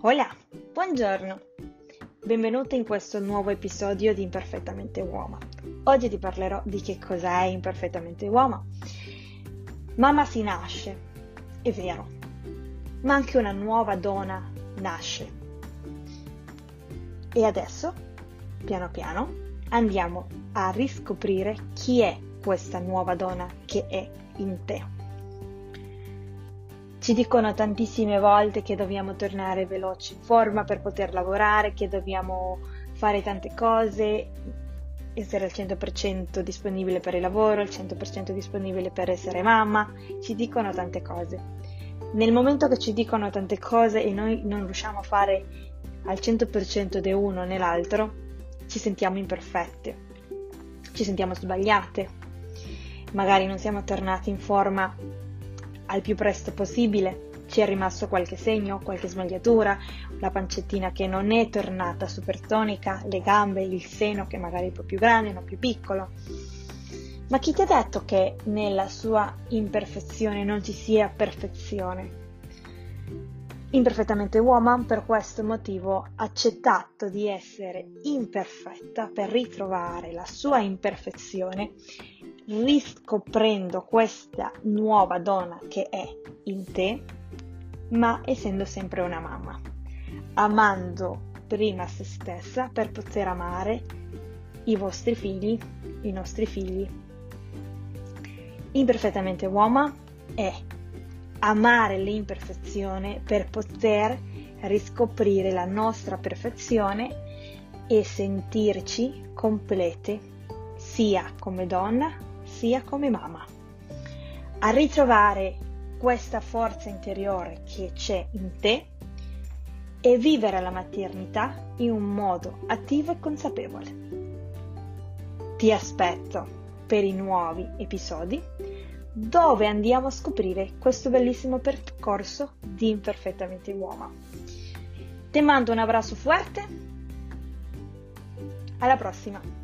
Hola, buongiorno. Benvenuta in questo nuovo episodio di Imperfettamente Uomo. Oggi ti parlerò di che cos'è Imperfettamente Uomo. Mamma si nasce, è vero, ma anche una nuova donna nasce. E adesso, piano piano, andiamo a riscoprire chi è questa nuova donna che è in te. Ci dicono tantissime volte che dobbiamo tornare veloci in forma per poter lavorare, che dobbiamo fare tante cose, essere al 100% disponibile per il lavoro, al 100% disponibile per essere mamma, ci dicono tante cose. Nel momento che ci dicono tante cose e noi non riusciamo a fare al 100% né uno né l'altro, ci sentiamo imperfette, ci sentiamo sbagliate, magari non siamo tornati in forma al più presto possibile. Ci è rimasto qualche segno, qualche smagliatura, la pancettina che non è tornata super tonica, le gambe, il seno che magari è un po' più grande, non più piccolo. Ma chi ti ha detto che nella sua imperfezione non ci sia perfezione? Imperfettamente woman, per questo motivo ha accettato di essere imperfetta per ritrovare la sua imperfezione riscoprendo questa nuova donna che è in te, ma essendo sempre una mamma, amando prima se stessa per poter amare i vostri figli, i nostri figli. Imperfettamente uomo è amare l'imperfezione per poter riscoprire la nostra perfezione e sentirci complete sia come donna sia come mamma. A ritrovare questa forza interiore che c'è in te e vivere la maternità in un modo attivo e consapevole. Ti aspetto per i nuovi episodi dove andiamo a scoprire questo bellissimo percorso di imperfettamente uomo. Ti mando un abbraccio forte. Alla prossima!